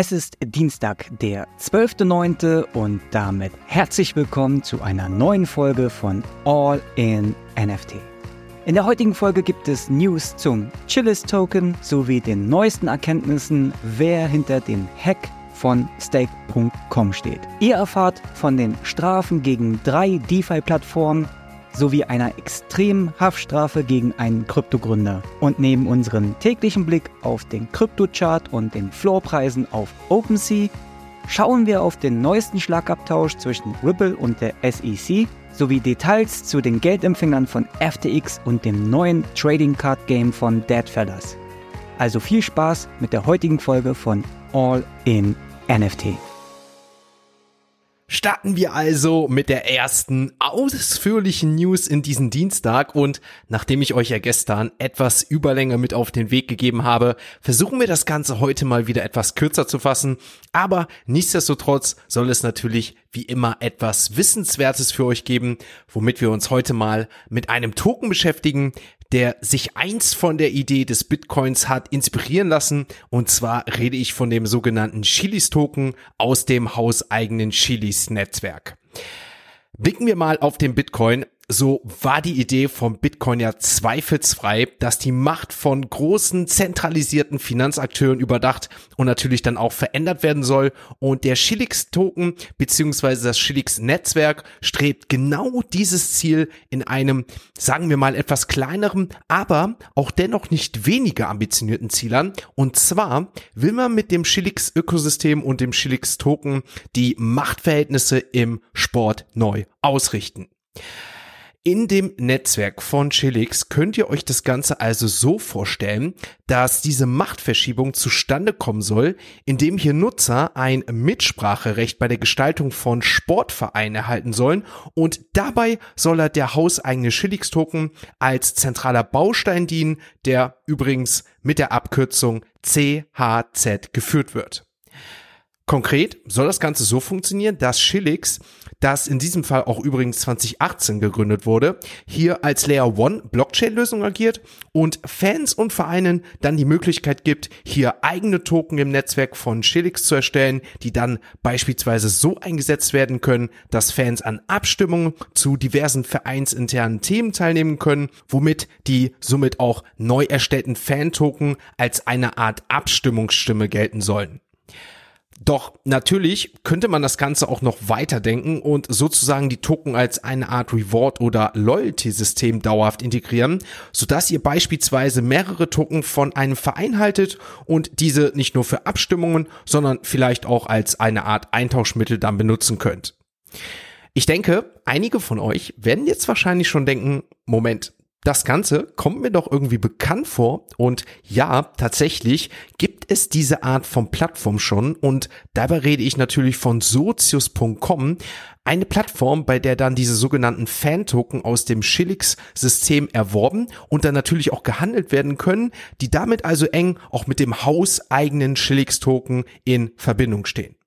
Es ist Dienstag, der 12.09. und damit herzlich willkommen zu einer neuen Folge von All in NFT. In der heutigen Folge gibt es News zum Chillis Token sowie den neuesten Erkenntnissen, wer hinter dem Hack von Stake.com steht. Ihr erfahrt von den Strafen gegen drei DeFi-Plattformen sowie einer extremen Haftstrafe gegen einen Kryptogründer. Und neben unserem täglichen Blick auf den Kryptochart und den Floorpreisen auf OpenSea schauen wir auf den neuesten Schlagabtausch zwischen Ripple und der SEC sowie Details zu den Geldempfängern von FTX und dem neuen Trading Card Game von Deadfellas. Also viel Spaß mit der heutigen Folge von All in NFT. Starten wir also mit der ersten ausführlichen News in diesen Dienstag. Und nachdem ich euch ja gestern etwas Überlänge mit auf den Weg gegeben habe, versuchen wir das Ganze heute mal wieder etwas kürzer zu fassen, aber nichtsdestotrotz soll es natürlich wie immer etwas Wissenswertes für euch geben, womit wir uns heute mal mit einem Token beschäftigen, der sich einst von der Idee des Bitcoins hat inspirieren lassen. Und zwar rede ich von dem sogenannten Chilis-Token aus dem hauseigenen Chilis-Netzwerk. Blicken wir mal auf den Bitcoin so war die Idee vom Bitcoin ja zweifelsfrei, dass die Macht von großen zentralisierten Finanzakteuren überdacht und natürlich dann auch verändert werden soll. Und der Shillix-Token beziehungsweise das Shillix-Netzwerk strebt genau dieses Ziel in einem, sagen wir mal, etwas kleineren, aber auch dennoch nicht weniger ambitionierten Ziel an. Und zwar will man mit dem Shillix-Ökosystem und dem Shillix-Token die Machtverhältnisse im Sport neu ausrichten. In dem Netzwerk von Chilix könnt ihr euch das Ganze also so vorstellen, dass diese Machtverschiebung zustande kommen soll, indem hier Nutzer ein Mitspracherecht bei der Gestaltung von Sportvereinen erhalten sollen und dabei soll er der hauseigene Chilix-Token als zentraler Baustein dienen, der übrigens mit der Abkürzung CHZ geführt wird. Konkret soll das Ganze so funktionieren, dass Shillix, das in diesem Fall auch übrigens 2018 gegründet wurde, hier als Layer One Blockchain-Lösung agiert und Fans und Vereinen dann die Möglichkeit gibt, hier eigene Token im Netzwerk von Shillix zu erstellen, die dann beispielsweise so eingesetzt werden können, dass Fans an Abstimmungen zu diversen vereinsinternen Themen teilnehmen können, womit die somit auch neu erstellten Fan-Token als eine Art Abstimmungsstimme gelten sollen. Doch natürlich könnte man das Ganze auch noch weiterdenken und sozusagen die Token als eine Art Reward- oder Loyalty-System dauerhaft integrieren, sodass ihr beispielsweise mehrere Token von einem Verein haltet und diese nicht nur für Abstimmungen, sondern vielleicht auch als eine Art Eintauschmittel dann benutzen könnt. Ich denke, einige von euch werden jetzt wahrscheinlich schon denken, Moment, das Ganze kommt mir doch irgendwie bekannt vor und ja, tatsächlich gibt es diese Art von Plattform schon und dabei rede ich natürlich von Sozius.com, eine Plattform, bei der dann diese sogenannten Fan-Token aus dem Shillix-System erworben und dann natürlich auch gehandelt werden können, die damit also eng auch mit dem hauseigenen Shillix-Token in Verbindung stehen.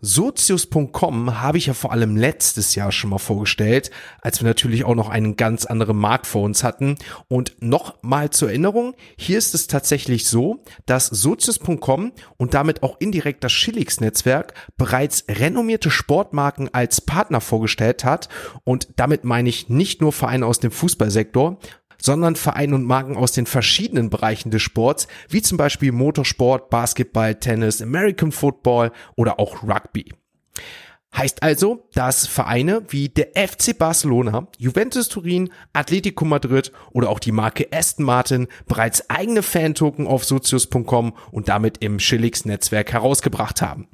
Sozius.com habe ich ja vor allem letztes Jahr schon mal vorgestellt, als wir natürlich auch noch einen ganz anderen Markt vor uns hatten. Und noch mal zur Erinnerung, hier ist es tatsächlich so, dass Sozius.com und damit auch indirekt das Schillix-Netzwerk bereits renommierte Sportmarken als Partner vorgestellt hat. Und damit meine ich nicht nur Vereine aus dem Fußballsektor, sondern Vereine und Marken aus den verschiedenen Bereichen des Sports, wie zum Beispiel Motorsport, Basketball, Tennis, American Football oder auch Rugby. Heißt also, dass Vereine wie der FC Barcelona, Juventus Turin, Atletico Madrid oder auch die Marke Aston Martin bereits eigene Fan-Token auf Sozius.com und damit im Schillix-Netzwerk herausgebracht haben.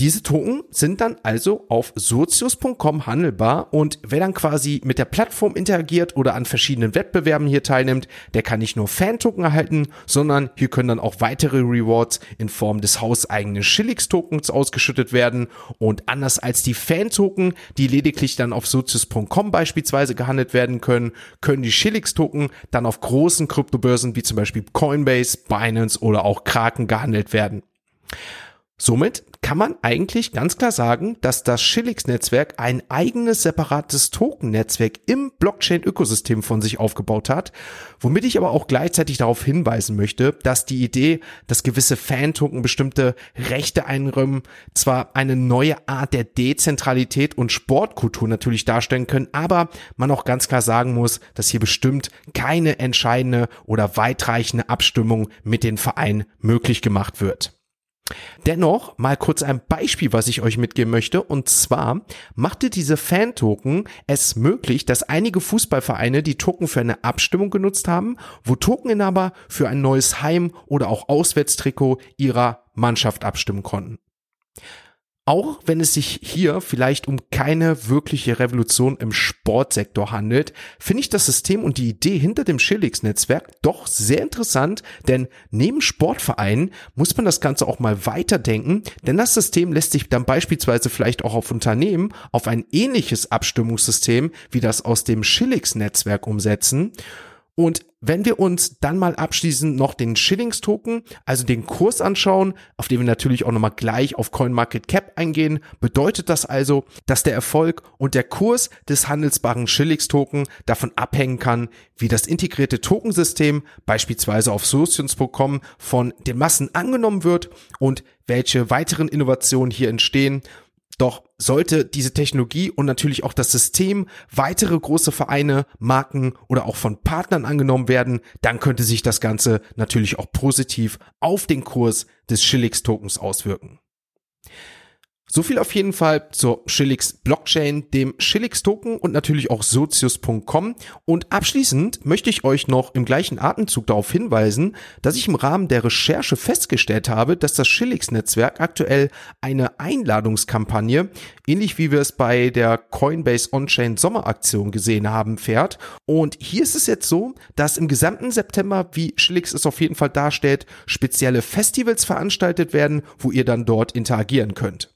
Diese Token sind dann also auf sozius.com handelbar und wer dann quasi mit der Plattform interagiert oder an verschiedenen Wettbewerben hier teilnimmt, der kann nicht nur Fan-Token erhalten, sondern hier können dann auch weitere Rewards in Form des hauseigenen Schillix-Tokens ausgeschüttet werden und anders als die Fan-Token, die lediglich dann auf sozius.com beispielsweise gehandelt werden können, können die Schillix-Token dann auf großen Kryptobörsen wie zum Beispiel Coinbase, Binance oder auch Kraken gehandelt werden. Somit kann man eigentlich ganz klar sagen, dass das Shillix-Netzwerk ein eigenes separates Token-Netzwerk im Blockchain-Ökosystem von sich aufgebaut hat, womit ich aber auch gleichzeitig darauf hinweisen möchte, dass die Idee, dass gewisse Fan-Token bestimmte Rechte einräumen, zwar eine neue Art der Dezentralität und Sportkultur natürlich darstellen können, aber man auch ganz klar sagen muss, dass hier bestimmt keine entscheidende oder weitreichende Abstimmung mit den Vereinen möglich gemacht wird. Dennoch mal kurz ein Beispiel, was ich euch mitgeben möchte. Und zwar machte diese Fan-Token es möglich, dass einige Fußballvereine die Token für eine Abstimmung genutzt haben, wo Tokeninhaber für ein neues Heim- oder auch Auswärtstrikot ihrer Mannschaft abstimmen konnten. Auch wenn es sich hier vielleicht um keine wirkliche Revolution im Sportsektor handelt, finde ich das System und die Idee hinter dem Schillix-Netzwerk doch sehr interessant, denn neben Sportvereinen muss man das Ganze auch mal weiterdenken, denn das System lässt sich dann beispielsweise vielleicht auch auf Unternehmen auf ein ähnliches Abstimmungssystem wie das aus dem Schillix-Netzwerk umsetzen. Und wenn wir uns dann mal abschließend noch den Shillings-Token, also den Kurs anschauen, auf den wir natürlich auch nochmal gleich auf CoinMarketCap eingehen, bedeutet das also, dass der Erfolg und der Kurs des handelsbaren Shillings-Token davon abhängen kann, wie das integrierte Tokensystem beispielsweise auf Solutions.com von den Massen angenommen wird und welche weiteren Innovationen hier entstehen doch sollte diese Technologie und natürlich auch das System weitere große Vereine, Marken oder auch von Partnern angenommen werden, dann könnte sich das Ganze natürlich auch positiv auf den Kurs des Schillix Tokens auswirken. So viel auf jeden Fall zur Shillix Blockchain, dem Shillix Token und natürlich auch Sozius.com. Und abschließend möchte ich euch noch im gleichen Atemzug darauf hinweisen, dass ich im Rahmen der Recherche festgestellt habe, dass das Shillix Netzwerk aktuell eine Einladungskampagne, ähnlich wie wir es bei der Coinbase On-Chain Sommeraktion gesehen haben, fährt. Und hier ist es jetzt so, dass im gesamten September, wie Shillix es auf jeden Fall darstellt, spezielle Festivals veranstaltet werden, wo ihr dann dort interagieren könnt.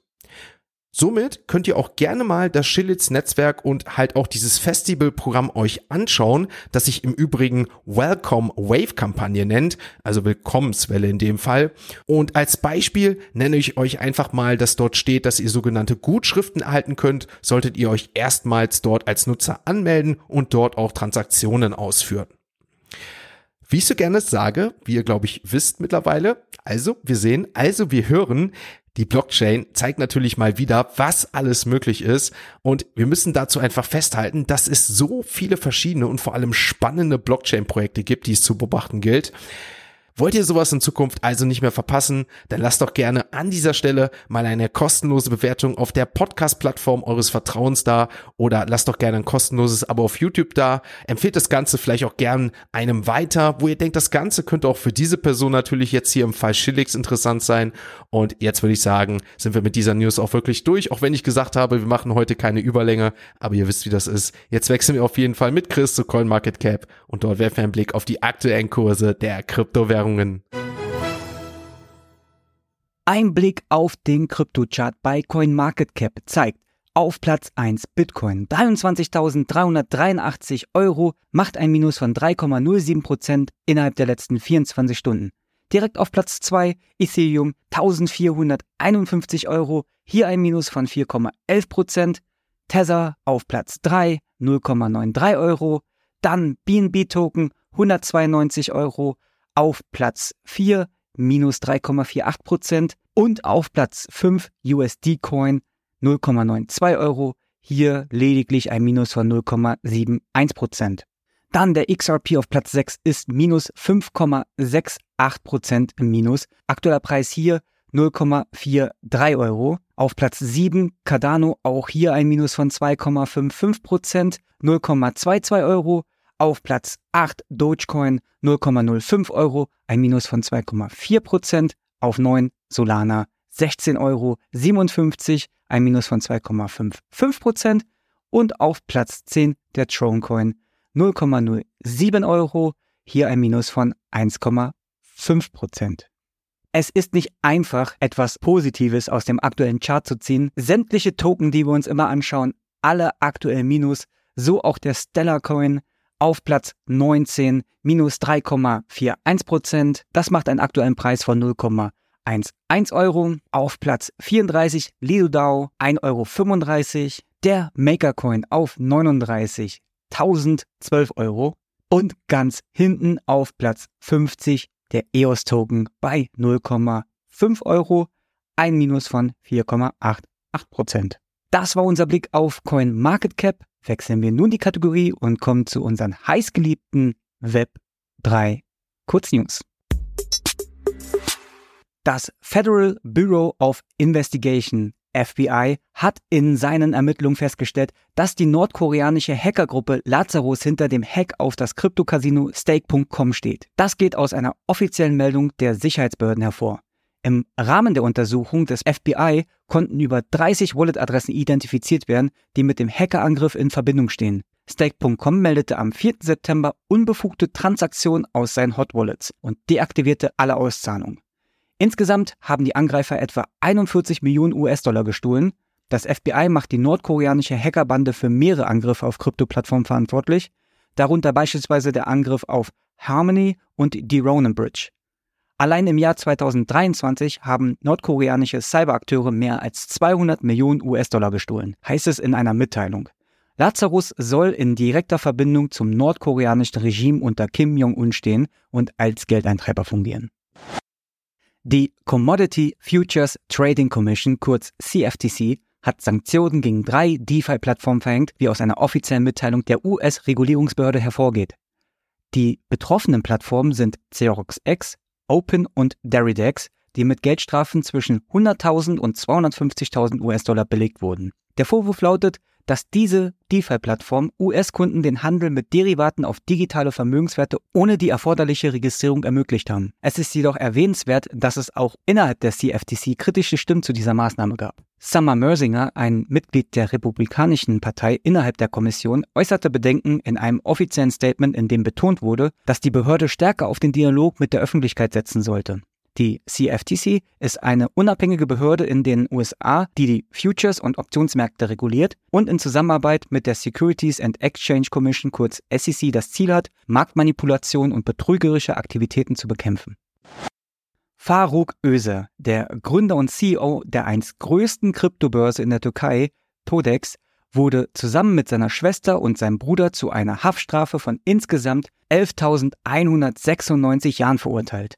Somit könnt ihr auch gerne mal das Schillitz Netzwerk und halt auch dieses Festivalprogramm euch anschauen, das sich im Übrigen Welcome Wave Kampagne nennt, also Willkommenswelle in dem Fall. Und als Beispiel nenne ich euch einfach mal, dass dort steht, dass ihr sogenannte Gutschriften erhalten könnt, solltet ihr euch erstmals dort als Nutzer anmelden und dort auch Transaktionen ausführen. Wie ich so gerne sage, wie ihr glaube ich wisst mittlerweile, also wir sehen, also wir hören, die Blockchain zeigt natürlich mal wieder, was alles möglich ist. Und wir müssen dazu einfach festhalten, dass es so viele verschiedene und vor allem spannende Blockchain-Projekte gibt, die es zu beobachten gilt. Wollt ihr sowas in Zukunft also nicht mehr verpassen? Dann lasst doch gerne an dieser Stelle mal eine kostenlose Bewertung auf der Podcast-Plattform eures Vertrauens da oder lasst doch gerne ein kostenloses Abo auf YouTube da. Empfehlt das Ganze vielleicht auch gern einem weiter, wo ihr denkt, das Ganze könnte auch für diese Person natürlich jetzt hier im Fall Schillix interessant sein. Und jetzt würde ich sagen, sind wir mit dieser News auch wirklich durch, auch wenn ich gesagt habe, wir machen heute keine Überlänge, aber ihr wisst, wie das ist. Jetzt wechseln wir auf jeden Fall mit Chris zu CoinMarketCap und dort werfen wir einen Blick auf die aktuellen Kurse der Kryptowährung Währungen. Ein Blick auf den Kryptochart bei CoinMarketCap zeigt, auf Platz 1 Bitcoin 23.383 Euro macht ein Minus von 3,07% innerhalb der letzten 24 Stunden. Direkt auf Platz 2 Ethereum 1451 Euro, hier ein Minus von 4,11%. Tether auf Platz 3 0,93 Euro. Dann BNB Token 192 Euro, auf Platz 4 minus 3,48 Prozent und auf Platz 5 USD Coin 0,92 Euro, hier lediglich ein Minus von 0,71 Prozent. Dann der XRP auf Platz 6 ist minus 5,68 Prozent im Minus. Aktueller Preis hier 0,43 Euro. Auf Platz 7 Cardano auch hier ein Minus von 2,55 Prozent, 0,22 Euro. Auf Platz 8 Dogecoin 0,05 Euro, ein Minus von 2,4 Prozent. Auf 9 Solana 16,57 Euro, ein Minus von 2,55 Prozent. Und auf Platz 10 der Tronecoin 0,07 Euro, hier ein Minus von 1,5 Prozent. Es ist nicht einfach, etwas Positives aus dem aktuellen Chart zu ziehen. Sämtliche Token, die wir uns immer anschauen, alle aktuell Minus, so auch der Stellar Coin auf Platz 19 minus 3,41 Prozent. Das macht einen aktuellen Preis von 0,81 1 1 Euro. Auf Platz 34 Lidodao 1,35 Euro. Der Makercoin auf 39 1012 Euro. Und ganz hinten auf Platz 50 der EOS Token bei 0,5 Euro. Ein Minus von 4,88 Prozent. Das war unser Blick auf Coin Market Cap. Wechseln wir nun die Kategorie und kommen zu unseren heißgeliebten Web 3 Kurznews. Das Federal Bureau of Investigation FBI hat in seinen Ermittlungen festgestellt, dass die nordkoreanische Hackergruppe Lazarus hinter dem Hack auf das Kryptocasino Stake.com steht. Das geht aus einer offiziellen Meldung der Sicherheitsbehörden hervor. Im Rahmen der Untersuchung des FBI konnten über 30 Wallet-Adressen identifiziert werden, die mit dem Hackerangriff in Verbindung stehen. Stake.com meldete am 4. September unbefugte Transaktionen aus seinen Hot Wallets und deaktivierte alle Auszahlungen. Insgesamt haben die Angreifer etwa 41 Millionen US-Dollar gestohlen. Das FBI macht die nordkoreanische Hackerbande für mehrere Angriffe auf Krypto-Plattformen verantwortlich, darunter beispielsweise der Angriff auf Harmony und die Ronan Bridge. Allein im Jahr 2023 haben nordkoreanische Cyberakteure mehr als 200 Millionen US-Dollar gestohlen, heißt es in einer Mitteilung. Lazarus soll in direkter Verbindung zum nordkoreanischen Regime unter Kim Jong-un stehen und als Geldeintreiber fungieren. Die Commodity Futures Trading Commission, kurz CFTC, hat Sanktionen gegen drei DeFi-Plattformen verhängt, wie aus einer offiziellen Mitteilung der US-Regulierungsbehörde hervorgeht. Die betroffenen Plattformen sind Xerox X, Open und Deridex, die mit Geldstrafen zwischen 100.000 und 250.000 US-Dollar belegt wurden. Der Vorwurf lautet, dass diese DeFi-Plattform US-Kunden den Handel mit Derivaten auf digitale Vermögenswerte ohne die erforderliche Registrierung ermöglicht haben. Es ist jedoch erwähnenswert, dass es auch innerhalb der CFTC kritische Stimmen zu dieser Maßnahme gab. Summer Mersinger, ein Mitglied der Republikanischen Partei innerhalb der Kommission, äußerte Bedenken in einem offiziellen Statement, in dem betont wurde, dass die Behörde stärker auf den Dialog mit der Öffentlichkeit setzen sollte. Die CFTC ist eine unabhängige Behörde in den USA, die die Futures- und Optionsmärkte reguliert und in Zusammenarbeit mit der Securities and Exchange Commission kurz SEC das Ziel hat, Marktmanipulation und betrügerische Aktivitäten zu bekämpfen. Faruk Özer, der Gründer und CEO der einst größten Kryptobörse in der Türkei, Todex, wurde zusammen mit seiner Schwester und seinem Bruder zu einer Haftstrafe von insgesamt 11.196 Jahren verurteilt.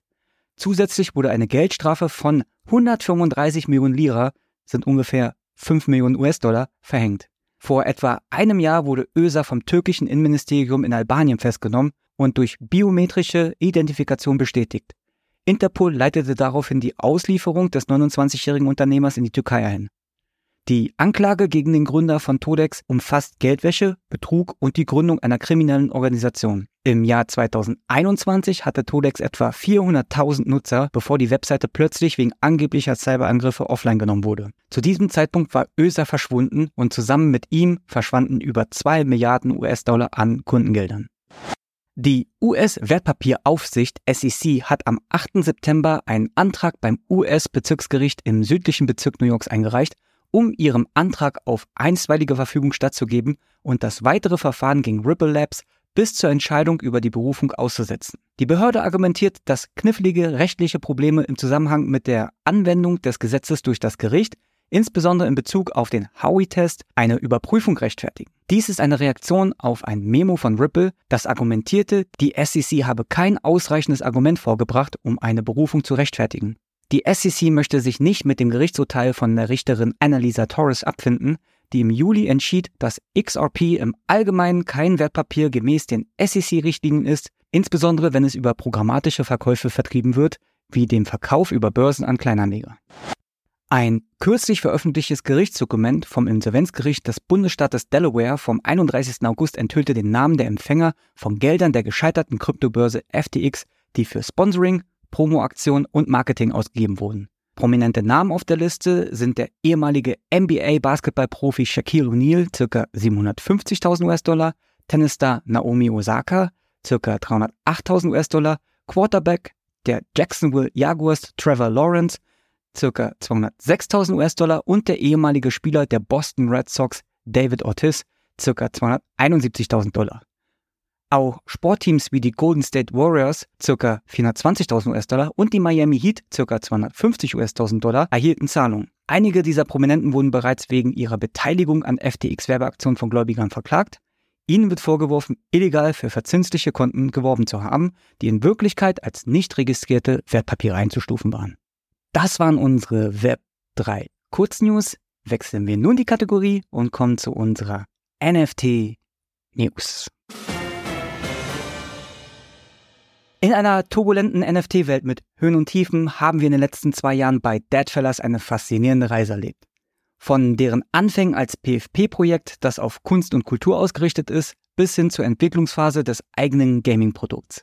Zusätzlich wurde eine Geldstrafe von 135 Millionen Lira, sind ungefähr 5 Millionen US-Dollar, verhängt. Vor etwa einem Jahr wurde Öser vom türkischen Innenministerium in Albanien festgenommen und durch biometrische Identifikation bestätigt. Interpol leitete daraufhin die Auslieferung des 29-jährigen Unternehmers in die Türkei ein. Die Anklage gegen den Gründer von Todex umfasst Geldwäsche, Betrug und die Gründung einer kriminellen Organisation. Im Jahr 2021 hatte Todex etwa 400.000 Nutzer, bevor die Webseite plötzlich wegen angeblicher Cyberangriffe offline genommen wurde. Zu diesem Zeitpunkt war Öser verschwunden und zusammen mit ihm verschwanden über 2 Milliarden US-Dollar an Kundengeldern. Die US-Wertpapieraufsicht SEC hat am 8. September einen Antrag beim US-Bezirksgericht im südlichen Bezirk New Yorks eingereicht, um ihrem Antrag auf einstweilige Verfügung stattzugeben und das weitere Verfahren gegen Ripple Labs bis zur Entscheidung über die Berufung auszusetzen. Die Behörde argumentiert, dass knifflige rechtliche Probleme im Zusammenhang mit der Anwendung des Gesetzes durch das Gericht, insbesondere in Bezug auf den Howey-Test, eine Überprüfung rechtfertigen. Dies ist eine Reaktion auf ein Memo von Ripple, das argumentierte, die SEC habe kein ausreichendes Argument vorgebracht, um eine Berufung zu rechtfertigen. Die SEC möchte sich nicht mit dem Gerichtsurteil von der Richterin Annalisa Torres abfinden, die im Juli entschied, dass XRP im Allgemeinen kein Wertpapier gemäß den SEC-Richtlinien ist, insbesondere wenn es über programmatische Verkäufe vertrieben wird, wie dem Verkauf über Börsen an Kleinanleger. Ein kürzlich veröffentlichtes Gerichtsdokument vom Insolvenzgericht des Bundesstaates Delaware vom 31. August enthüllte den Namen der Empfänger von Geldern der gescheiterten Kryptobörse FTX, die für Sponsoring, Promoaktion und Marketing ausgegeben wurden. Prominente Namen auf der Liste sind der ehemalige NBA-Basketballprofi Shaquille O'Neal, ca. 750.000 US-Dollar, Tennisstar Naomi Osaka, ca. 308.000 US-Dollar, Quarterback der Jacksonville Jaguars Trevor Lawrence, ca. 206.000 US-Dollar und der ehemalige Spieler der Boston Red Sox David Ortiz, ca. 271.000 Dollar. Auch Sportteams wie die Golden State Warriors ca. 420.000 US-Dollar und die Miami Heat ca. 250 US-Dollar erhielten Zahlungen. Einige dieser Prominenten wurden bereits wegen ihrer Beteiligung an FTX-Werbeaktionen von Gläubigern verklagt. Ihnen wird vorgeworfen, illegal für verzinsliche Konten geworben zu haben, die in Wirklichkeit als nicht registrierte Wertpapiere einzustufen waren. Das waren unsere Web 3 Kurznews. Wechseln wir nun die Kategorie und kommen zu unserer NFT News. In einer turbulenten NFT-Welt mit Höhen und Tiefen haben wir in den letzten zwei Jahren bei Deadfellas eine faszinierende Reise erlebt. Von deren Anfängen als PFP-Projekt, das auf Kunst und Kultur ausgerichtet ist, bis hin zur Entwicklungsphase des eigenen Gaming-Produkts.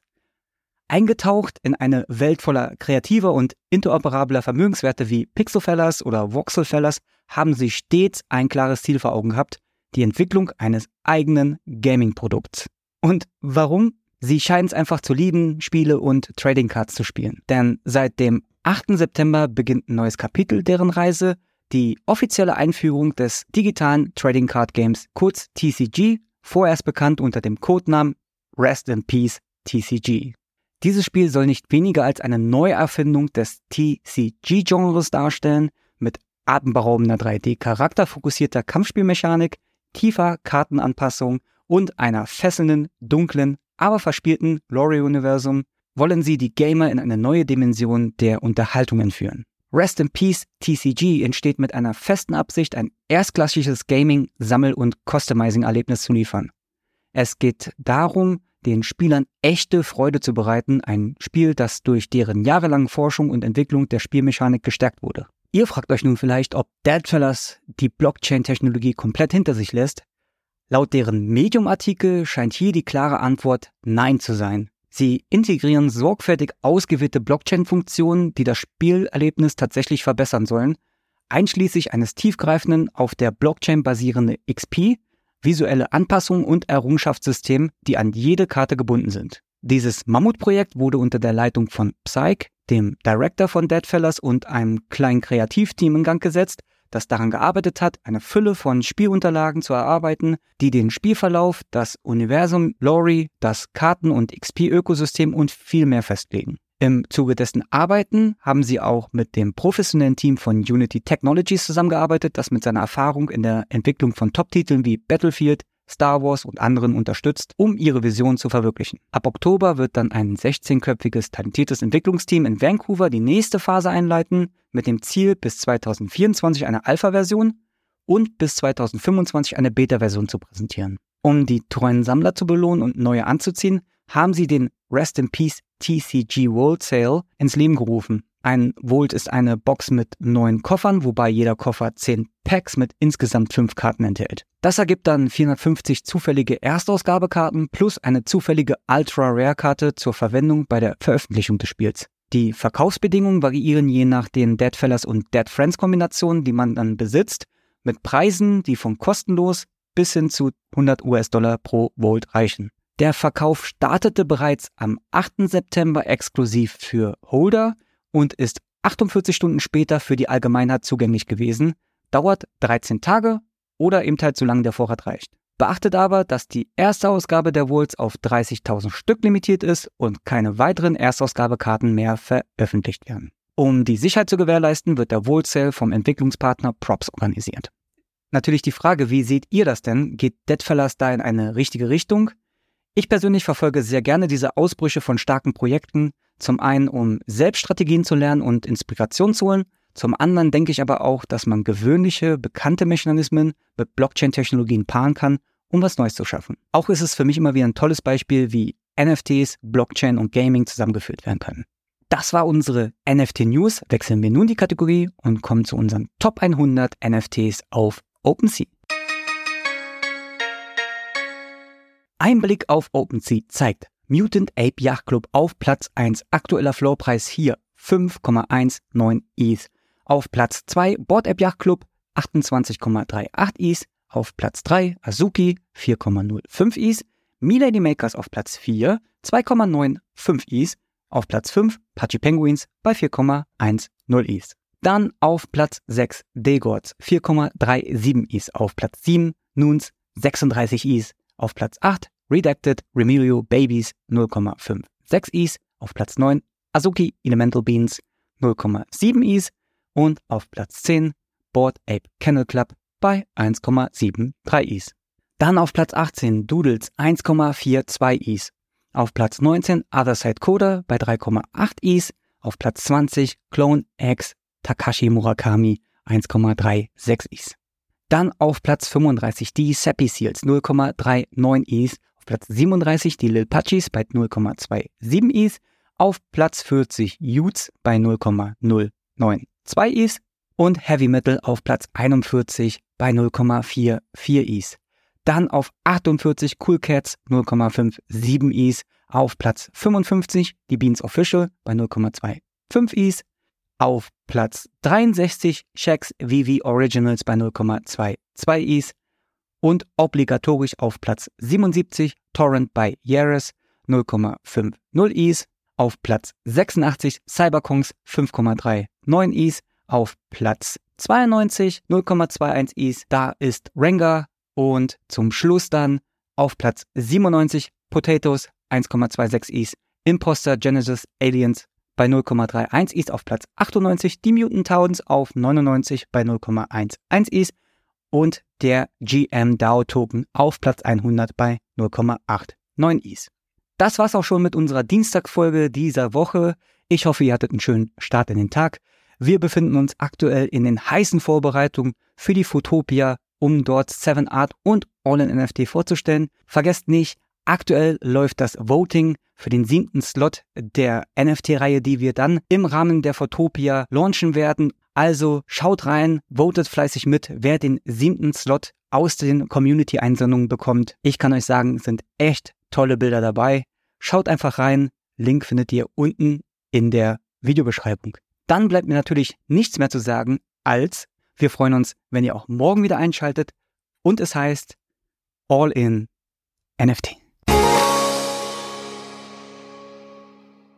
Eingetaucht in eine Welt voller kreativer und interoperabler Vermögenswerte wie Pixelfellas oder Voxelfellas haben sie stets ein klares Ziel vor Augen gehabt, die Entwicklung eines eigenen Gaming-Produkts. Und warum? Sie scheinen es einfach zu lieben, Spiele und Trading Cards zu spielen. Denn seit dem 8. September beginnt ein neues Kapitel deren Reise, die offizielle Einführung des digitalen Trading Card Games, kurz TCG, vorerst bekannt unter dem Codenamen Rest in Peace TCG. Dieses Spiel soll nicht weniger als eine Neuerfindung des TCG-Genres darstellen, mit atemberaubender 3D-charakterfokussierter Kampfspielmechanik, tiefer Kartenanpassung und einer fesselnden, dunklen, aber verspielten Lore-Universum wollen sie die Gamer in eine neue Dimension der Unterhaltung entführen. Rest in Peace TCG entsteht mit einer festen Absicht, ein erstklassiges Gaming-, Sammel- und Customizing-Erlebnis zu liefern. Es geht darum, den Spielern echte Freude zu bereiten, ein Spiel, das durch deren jahrelange Forschung und Entwicklung der Spielmechanik gestärkt wurde. Ihr fragt euch nun vielleicht, ob Deadfellas die Blockchain-Technologie komplett hinter sich lässt, Laut deren Medium-Artikel scheint hier die klare Antwort Nein zu sein. Sie integrieren sorgfältig ausgewählte Blockchain-Funktionen, die das Spielerlebnis tatsächlich verbessern sollen, einschließlich eines tiefgreifenden, auf der Blockchain basierenden XP, visuelle Anpassungen und Errungenschaftssystem, die an jede Karte gebunden sind. Dieses Mammutprojekt wurde unter der Leitung von Psyche, dem Director von Deadfellas und einem kleinen Kreativteam in Gang gesetzt, das daran gearbeitet hat, eine Fülle von Spielunterlagen zu erarbeiten, die den Spielverlauf, das Universum, Lore, das Karten- und XP-Ökosystem und viel mehr festlegen. Im Zuge dessen Arbeiten haben sie auch mit dem professionellen Team von Unity Technologies zusammengearbeitet, das mit seiner Erfahrung in der Entwicklung von Top-Titeln wie Battlefield, Star Wars und anderen unterstützt, um ihre Vision zu verwirklichen. Ab Oktober wird dann ein 16-köpfiges talentiertes Entwicklungsteam in Vancouver die nächste Phase einleiten, mit dem Ziel, bis 2024 eine Alpha-Version und bis 2025 eine Beta-Version zu präsentieren. Um die treuen Sammler zu belohnen und neue anzuziehen, haben sie den Rest in Peace TCG World Sale ins Leben gerufen. Ein Vault ist eine Box mit neun Koffern, wobei jeder Koffer zehn Packs mit insgesamt fünf Karten enthält. Das ergibt dann 450 zufällige Erstausgabekarten plus eine zufällige Ultra Rare Karte zur Verwendung bei der Veröffentlichung des Spiels. Die Verkaufsbedingungen variieren je nach den Deadfellas und Dead Friends Kombinationen, die man dann besitzt, mit Preisen, die von kostenlos bis hin zu 100 US-Dollar pro Volt reichen. Der Verkauf startete bereits am 8. September exklusiv für Holder und ist 48 Stunden später für die Allgemeinheit zugänglich gewesen, dauert 13 Tage oder eben halt so lange der Vorrat reicht. Beachtet aber, dass die erste Ausgabe der Wolts auf 30.000 Stück limitiert ist und keine weiteren Erstausgabekarten mehr veröffentlicht werden. Um die Sicherheit zu gewährleisten, wird der Sale vom Entwicklungspartner Props organisiert. Natürlich die Frage, wie seht ihr das denn? Geht Deadfellas da in eine richtige Richtung? Ich persönlich verfolge sehr gerne diese Ausbrüche von starken Projekten, zum einen, um Selbststrategien zu lernen und Inspiration zu holen. Zum anderen denke ich aber auch, dass man gewöhnliche, bekannte Mechanismen mit Blockchain-Technologien paaren kann, um was Neues zu schaffen. Auch ist es für mich immer wieder ein tolles Beispiel, wie NFTs, Blockchain und Gaming zusammengeführt werden können. Das war unsere NFT News. Wechseln wir nun die Kategorie und kommen zu unseren Top 100 NFTs auf OpenSea. Ein Blick auf OpenSea zeigt, Mutant Ape Yacht Club auf Platz 1. Aktueller Floorpreis hier 5,19 ETH. Auf Platz 2 Board App Yacht Club 28,38 ETH. Auf Platz 3 Azuki 4,05 ETH. Milady Makers auf Platz 4 2,95 ETH. Auf Platz 5 Pachi Penguins bei 4,10 ETH. Dann auf Platz 6 Degords 4,37 ETH. Auf Platz 7 Nuns 36 ETH. Auf Platz 8 Redacted Remilio Babies 0,56 Is. Auf Platz 9 Azuki Elemental Beans 0,7 Is. Und auf Platz 10 Board Ape Kennel Club bei 1,73 Is. Dann auf Platz 18 Doodles 1,42 Is. Auf Platz 19 Other Side Coda bei 3,8 Is. Auf Platz 20 Clone X Takashi Murakami 1,36 Is. Dann auf Platz 35 die Seppi Seals 0,39 Is. Platz 37 die Lil Pachis bei 0,27 Is. Auf Platz 40 Utes bei 0,092 Is. Und Heavy Metal auf Platz 41 bei 0,44 Is. Dann auf 48 Cool Cats 0,57 Is. Auf Platz 55 die Beans Official bei 0,25 Is. Auf Platz 63 Shacks VV Originals bei 0,22 Is. Und obligatorisch auf Platz 77 Torrent bei Yaris 0,50 Is. Auf Platz 86 Cyberkongs 5,39 Is. Auf Platz 92 0,21 Is. Da ist Rengar und zum Schluss dann auf Platz 97 Potatoes 1,26 Is, Imposter Genesis Aliens bei 0,31 Is auf Platz 98, die Mutant Towns auf 99 bei 0,11 Is und der GM DAO Token auf Platz 100 bei 0,89 Is. Das war's auch schon mit unserer Dienstagfolge dieser Woche. Ich hoffe, ihr hattet einen schönen Start in den Tag. Wir befinden uns aktuell in den heißen Vorbereitungen für die Fotopia um dort 7 Art und All in NFT vorzustellen. Vergesst nicht, aktuell läuft das Voting für den siebten Slot der NFT-Reihe, die wir dann im Rahmen der Photopia launchen werden. Also schaut rein, votet fleißig mit, wer den siebten Slot aus den Community-Einsendungen bekommt. Ich kann euch sagen, sind echt tolle Bilder dabei. Schaut einfach rein. Link findet ihr unten in der Videobeschreibung. Dann bleibt mir natürlich nichts mehr zu sagen, als wir freuen uns, wenn ihr auch morgen wieder einschaltet und es heißt All in NFT.